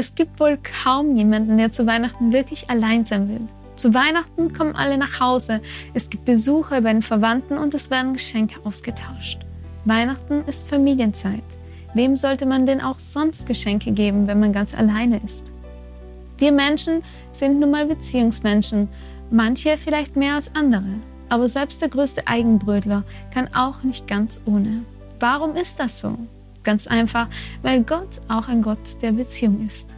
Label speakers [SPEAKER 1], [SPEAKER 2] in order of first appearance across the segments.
[SPEAKER 1] Es gibt wohl kaum jemanden, der zu Weihnachten wirklich allein sein will. Zu Weihnachten kommen alle nach Hause, es gibt Besuche bei den Verwandten und es werden Geschenke ausgetauscht. Weihnachten ist Familienzeit. Wem sollte man denn auch sonst Geschenke geben, wenn man ganz alleine ist? Wir Menschen sind nun mal Beziehungsmenschen, manche vielleicht mehr als andere. Aber selbst der größte Eigenbrötler kann auch nicht ganz ohne. Warum ist das so? Ganz einfach, weil Gott auch ein Gott der Beziehung ist.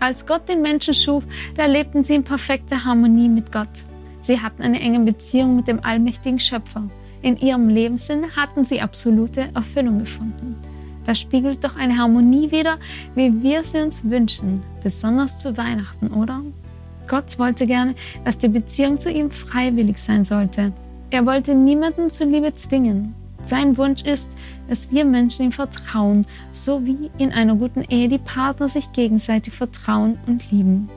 [SPEAKER 1] Als Gott den Menschen schuf, da lebten sie in perfekter Harmonie mit Gott. Sie hatten eine enge Beziehung mit dem allmächtigen Schöpfer. In ihrem Lebenssinn hatten sie absolute Erfüllung gefunden. Das spiegelt doch eine Harmonie wider, wie wir sie uns wünschen, besonders zu Weihnachten, oder? Gott wollte gerne, dass die Beziehung zu ihm freiwillig sein sollte. Er wollte niemanden zur Liebe zwingen. Sein Wunsch ist, dass wir Menschen ihm vertrauen, so wie in einer guten Ehe die Partner sich gegenseitig vertrauen und lieben.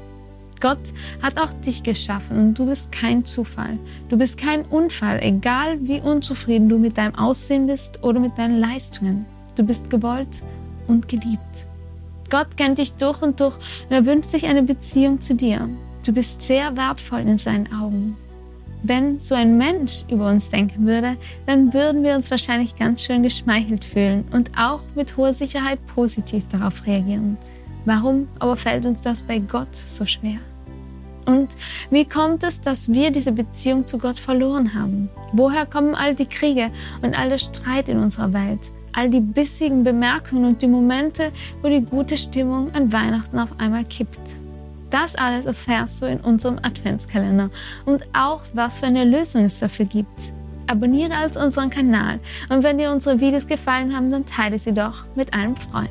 [SPEAKER 1] Gott hat auch dich geschaffen und du bist kein Zufall. Du bist kein Unfall, egal wie unzufrieden du mit deinem Aussehen bist oder mit deinen Leistungen. Du bist gewollt und geliebt. Gott kennt dich durch und durch und er wünscht sich eine Beziehung zu dir. Du bist sehr wertvoll in seinen Augen. Wenn so ein Mensch über uns denken würde, dann würden wir uns wahrscheinlich ganz schön geschmeichelt fühlen und auch mit hoher Sicherheit positiv darauf reagieren. Warum aber fällt uns das bei Gott so schwer? Und wie kommt es, dass wir diese Beziehung zu Gott verloren haben? Woher kommen all die Kriege und all der Streit in unserer Welt? All die bissigen Bemerkungen und die Momente, wo die gute Stimmung an Weihnachten auf einmal kippt. Das alles erfährst du in unserem Adventskalender und auch, was für eine Lösung es dafür gibt. Abonniere also unseren Kanal und wenn dir unsere Videos gefallen haben, dann teile sie doch mit einem Freund.